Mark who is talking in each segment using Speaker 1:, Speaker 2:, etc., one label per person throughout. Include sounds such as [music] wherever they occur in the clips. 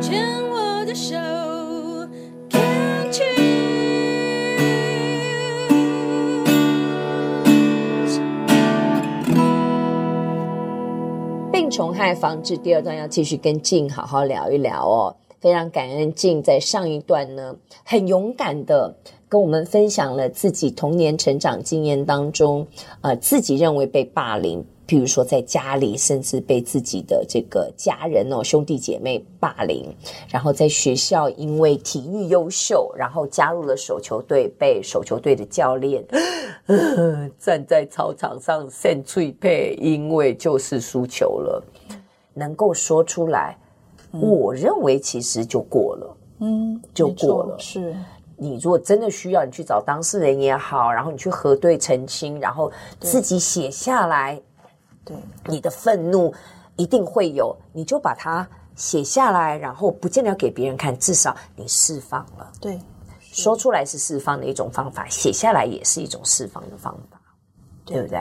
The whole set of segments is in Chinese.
Speaker 1: 牵我的手
Speaker 2: 病虫害防治第二段要继续跟静好好聊一聊哦。非常感恩静在上一段呢，很勇敢的跟我们分享了自己童年成长经验当中，呃，自己认为被霸凌，譬如说在家里，甚至被自己的这个家人哦兄弟姐妹霸凌，然后在学校因为体育优秀，然后加入了手球队，被手球队的教练、呃、站在操场上扇脆配，因为就是输球了，能够说出来。嗯、我认为其实就过了，嗯，就过了。
Speaker 3: 是
Speaker 2: 你如果真的需要，你去找当事人也好，然后你去核对澄清，然后自己写下
Speaker 3: 来。
Speaker 2: 你的愤怒一定会有，你就把它写下来，然后不见得要给别人看，至少你释放了。
Speaker 3: 对，
Speaker 2: 说出来是释放的一种方法，写下来也是一种释放的方法，对，对不对？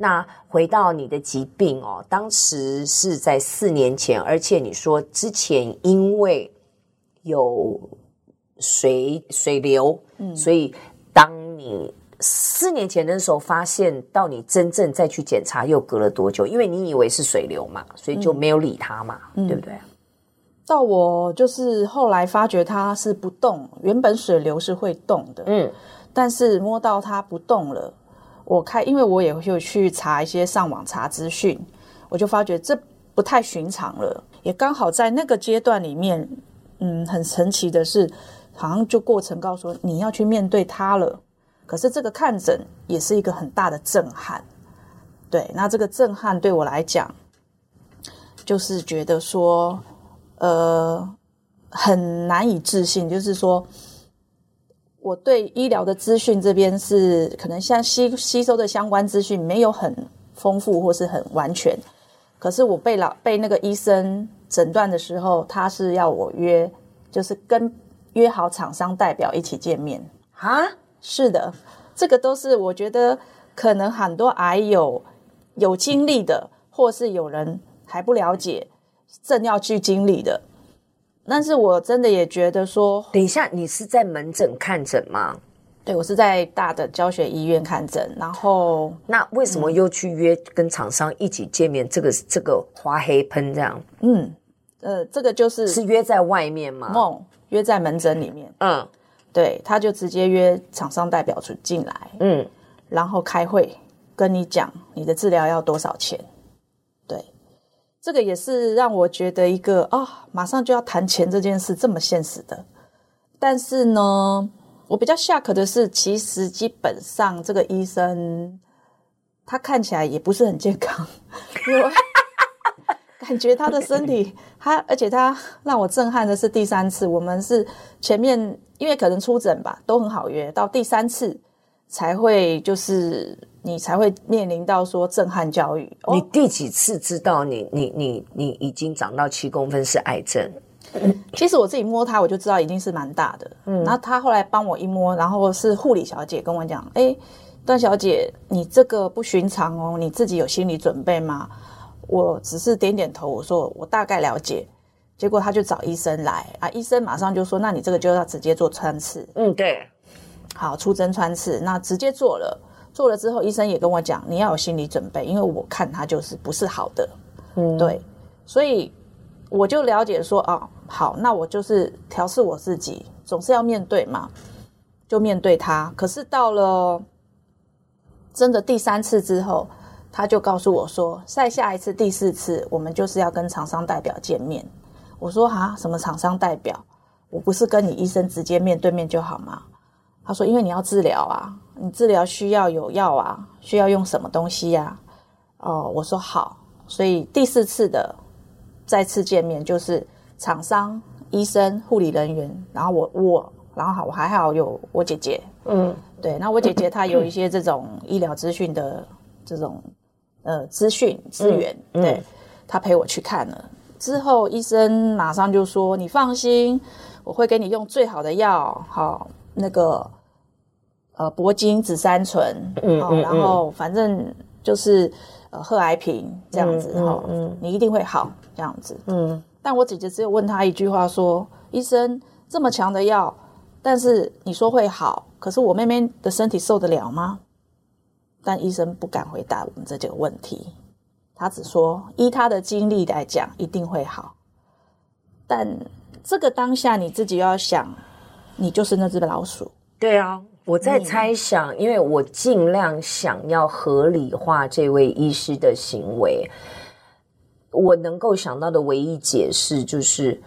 Speaker 2: 那回到你的疾病哦，当时是在四年前，而且你说之前因为有水水流，嗯，所以当你四年前的时候发现，到你真正再去检查，又隔了多久？因为你以为是水流嘛，所以就没有理它嘛，嗯，对不对？
Speaker 3: 到我就是后来发觉它是不动，原本水流是会动的，嗯，但是摸到它不动了。我开，因为我也会去查一些上网查资讯，我就发觉这不太寻常了。也刚好在那个阶段里面，嗯，很神奇的是，好像就过程告诉我你要去面对它了。可是这个看诊也是一个很大的震撼。对，那这个震撼对我来讲，就是觉得说，呃，很难以置信，就是说。我对医疗的资讯这边是可能像吸吸收的相关资讯没有很丰富或是很完全，可是我被老被那个医生诊断的时候，他是要我约，就是跟约好厂商代表一起见面
Speaker 2: 啊。
Speaker 3: 是的，这个都是我觉得可能很多癌友有经历的，或是有人还不了解，正要去经历的。但是我真的也觉得说，
Speaker 2: 等一下，你是在门诊看诊吗？
Speaker 3: 对，我是在大的教学医院看诊。然后，
Speaker 2: 那为什么又去约跟厂商一起见面？嗯、这个这个花黑喷这样？
Speaker 3: 嗯，呃，这个就是
Speaker 2: 是约在外面吗？
Speaker 3: 梦约在门诊里面。
Speaker 2: 嗯，
Speaker 3: 对，他就直接约厂商代表出进来。嗯，然后开会跟你讲你的治疗要多少钱。对这个也是让我觉得一个啊、哦，马上就要谈钱这件事这么现实的。但是呢，我比较 shock 的是，其实基本上这个医生他看起来也不是很健康，[laughs] 因为感觉他的身体，他而且他让我震撼的是第三次，我们是前面因为可能出诊吧，都很好约，到第三次才会就是。你才会面临到说震撼教育。
Speaker 2: 你第几次知道你你你你已经长到七公分是癌症？[coughs]
Speaker 3: 其实我自己摸它，我就知道已经是蛮大的。嗯，然后他后来帮我一摸，然后是护理小姐跟我讲：“哎，段小姐，你这个不寻常哦，你自己有心理准备吗？”我只是点点头，我说我大概了解。结果他就找医生来啊，医生马上就说：“那你这个就要直接做穿刺。”
Speaker 2: 嗯，对，
Speaker 3: 好，出针穿刺，那直接做了。做了之后，医生也跟我讲，你要有心理准备，因为我看他就是不是好的，嗯，对，所以我就了解说，哦，好，那我就是调试我自己，总是要面对嘛，就面对他。可是到了真的第三次之后，他就告诉我说，再下一次第四次，我们就是要跟厂商代表见面。我说哈，什么厂商代表？我不是跟你医生直接面对面就好吗？他说，因为你要治疗啊。你治疗需要有药啊，需要用什么东西呀？哦，我说好，所以第四次的再次见面就是厂商、医生、护理人员，然后我我，然后好，我还好有我姐姐，嗯，对，那我姐姐她有一些这种医疗资讯的这种呃资讯资源，对，他陪我去看了之后，医生马上就说：“你放心，我会给你用最好的药，好那个。”呃，铂金、紫杉醇，嗯，嗯，然后反正就是呃，贺癌平这样子哈，嗯，你一定会好这样子，嗯，但我姐姐只有问他一句话说：“医生，这么强的药，但是你说会好，可是我妹妹的身体受得了吗？”但医生不敢回答我们这几个问题，他只说依他的经历来讲，一定会好。但这个当下你自己要想，你就是那只老鼠。
Speaker 2: 对啊，我在猜想，因为我尽量想要合理化这位医师的行为。我能够想到的唯一解释就是，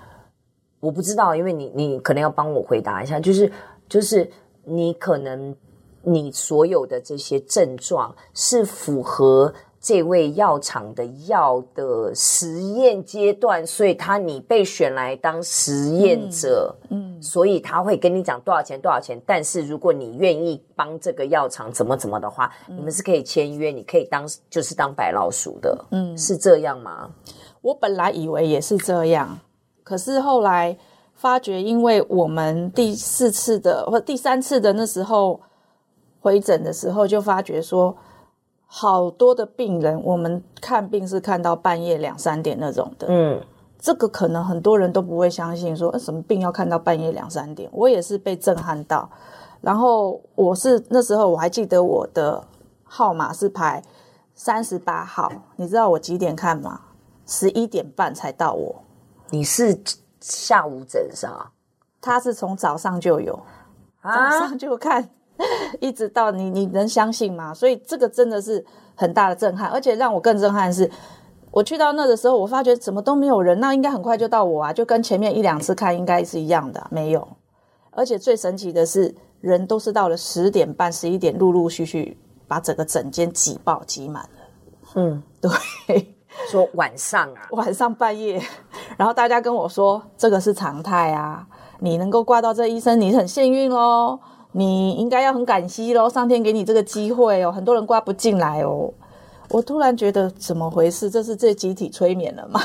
Speaker 2: 我不知道，因为你你可能要帮我回答一下，就是就是你可能你所有的这些症状是符合这位药厂的药的实验阶段，所以他你被选来当实验者，嗯，嗯，所以他会跟你讲多少钱多少钱，但是如果你愿意帮这个药厂怎么怎么的话，嗯，你们是可以签约，你可以当就是当白老鼠的，嗯，是这样吗？
Speaker 3: 我本来以为也是这样，可是后来发觉，因为我们第四次的或第三次的那时候回诊的时候，就发觉说。好多的病人，我们看病是看到半夜两三点那种的。嗯，这个可能很多人都不会相信说，说什么病要看到半夜两三点。我也是被震撼到。然后我是那时候我还记得我的号码是排三十八号。你知道我几点看吗？十一点半才到我。
Speaker 2: 你是下午诊是吧？
Speaker 3: 他是从早上就有，早上就看。[laughs] 一直到你，你能相信吗？所以这个真的是很大的震撼，而且让我更震撼的是，我去到那的时候，我发觉怎么都没有人，那应该很快就到我啊，就跟前面一两次看应该是一样的啊，没有。而且最神奇的是，人都是到了十点半、十一点，陆陆续续把整个整间挤爆、挤满了。嗯，[laughs] 对，
Speaker 2: 说晚上啊，
Speaker 3: 晚上半夜，然后大家跟我说这个是常态啊，你能够挂到这医生，你很幸运哦。你应该要很感激喽，上天给你这个机会哦，很多人挂不进来哦。我突然觉得怎么回事？这是这集体催眠了吗？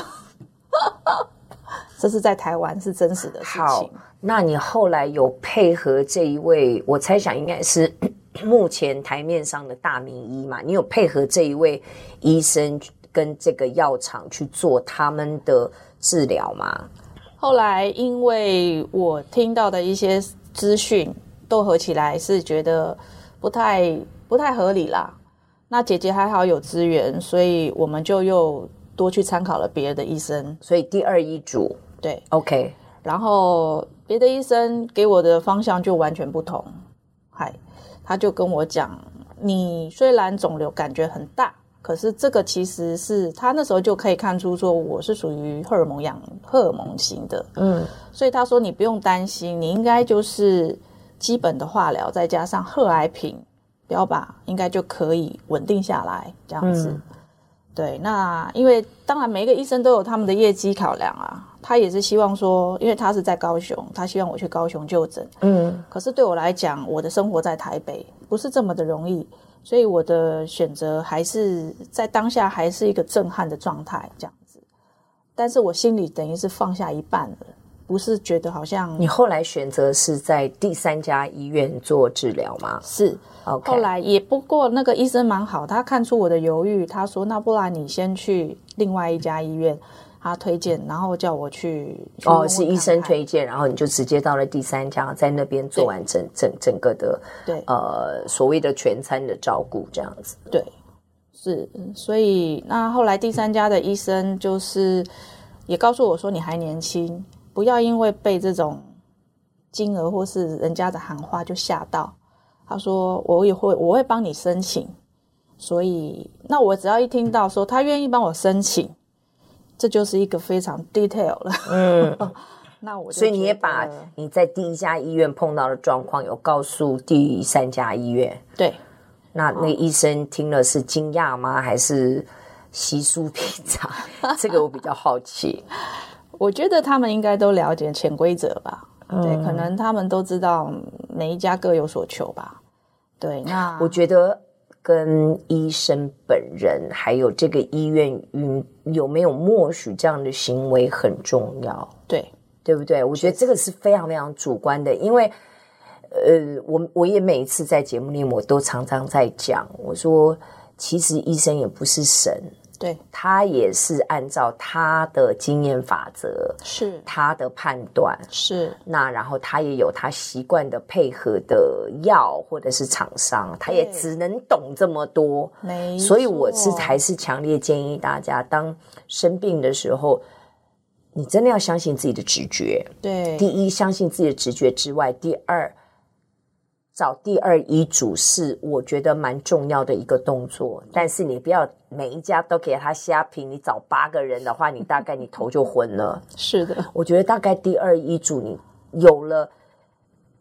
Speaker 3: [laughs] 这是在台湾是真实的事情。
Speaker 2: 好，那你后来有配合这一位，我猜想应该是 [coughs] 目前台面上的大名医嘛？你有配合这一位医生跟这个药厂去做他们的治疗吗？
Speaker 3: 后来因为我听到的一些资讯。都合起来是觉得不太不太合理啦。那姐姐还好有资源，所以我们就又多去参考了别的医生。
Speaker 2: 所以第二医嘱
Speaker 3: 对
Speaker 2: ，OK。
Speaker 3: 然后别的医生给我的方向就完全不同。嗨，他就跟我讲，你虽然肿瘤感觉很大，可是这个其实是他那时候就可以看出说我是属于荷尔蒙养荷尔蒙型的。嗯，所以他说你不用担心，你应该就是。基本的化疗再加上贺癌平标靶，应该就可以稳定下来。这样子，嗯、对。那因为当然每一个医生都有他们的业绩考量啊，他也是希望说，因为他是在高雄，他希望我去高雄就诊。嗯。可是对我来讲，我的生活在台北，不是这么的容易，所以我的选择还是在当下还是一个震撼的状态，这样子。但是我心里等于是放下一半了。不是觉得好像
Speaker 2: 你后来选择是在第三家医院做治疗吗？
Speaker 3: 是，Okay. 后来也不过那个医生蛮好，他看出我的犹豫，他说：“那不然你先去另外一家医院，他推荐，然后叫我去。去问问看看”哦，是医生推荐，然后你就直接到了第三家，在那边做完整整整个的对呃所谓的全餐的照顾这样子。对，是，所以那后来第三家的医生就是也告诉我说：“你还年轻。”不要因为被这种金额或是人家的喊话就吓到。他说：“我也会，我会帮你申请。”所以，那我只要一听到说他愿意帮我申请，这就是一个非常 detail 了。嗯，[laughs] 那我
Speaker 2: 所以你也把你在第一家医院碰到的状况有告诉第三家医院。
Speaker 3: 对，
Speaker 2: 那那医生听了是惊讶吗？还是稀疏 [laughs] 平常？这个我比较好奇。
Speaker 3: 我觉得他们应该都了解潜规则吧，嗯、对，可能他们都知道每一家各有所求吧。对，那
Speaker 2: 我觉得跟医生本人还有这个医院嗯有没有默许这样的行为很重要，
Speaker 3: 对，
Speaker 2: 对不对？我觉得这个是非常非常主观的，因为呃，我我也每一次在节目里我都常常在讲，我说其实医生也不是神。
Speaker 3: 对，
Speaker 2: 他也是按照他的经验法则，
Speaker 3: 是
Speaker 2: 他的判断，
Speaker 3: 是
Speaker 2: 那然后他也有他习惯的配合的药或者是厂商，他也只能懂这么多。
Speaker 3: 没错，
Speaker 2: 所以我是还是强烈建议大家，当生病的时候，你真的要相信自己的直觉。
Speaker 3: 对，
Speaker 2: 第一，相信自己的直觉之外，第二。找第二医嘱是我觉得蛮重要的一个动作，但是你不要每一家都给他瞎评。你找八个人的话，你大概你头就昏了。
Speaker 3: 是的，
Speaker 2: 我觉得大概第二医嘱你有了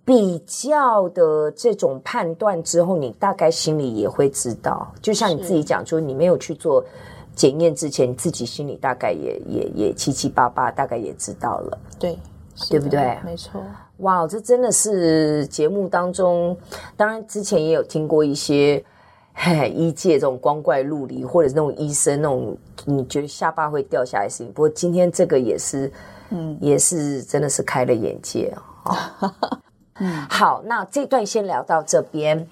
Speaker 2: 比较的这种判断之后，你大概心里也会知道。就像你自己讲说，你没有去做检验之前，你自己心里大概也也也七七八八，大概也知道了。
Speaker 3: 对，
Speaker 2: 对不对？
Speaker 3: 没错。
Speaker 2: 哇，这真的是节目当中，当然之前也有听过一些，嘿，医界这种光怪陆离，或者是那种医生那种你觉得下巴会掉下来的事情。不过今天这个也是，嗯，也是真的是开了眼界啊。嗯，[laughs] 好，那这段先聊到这边。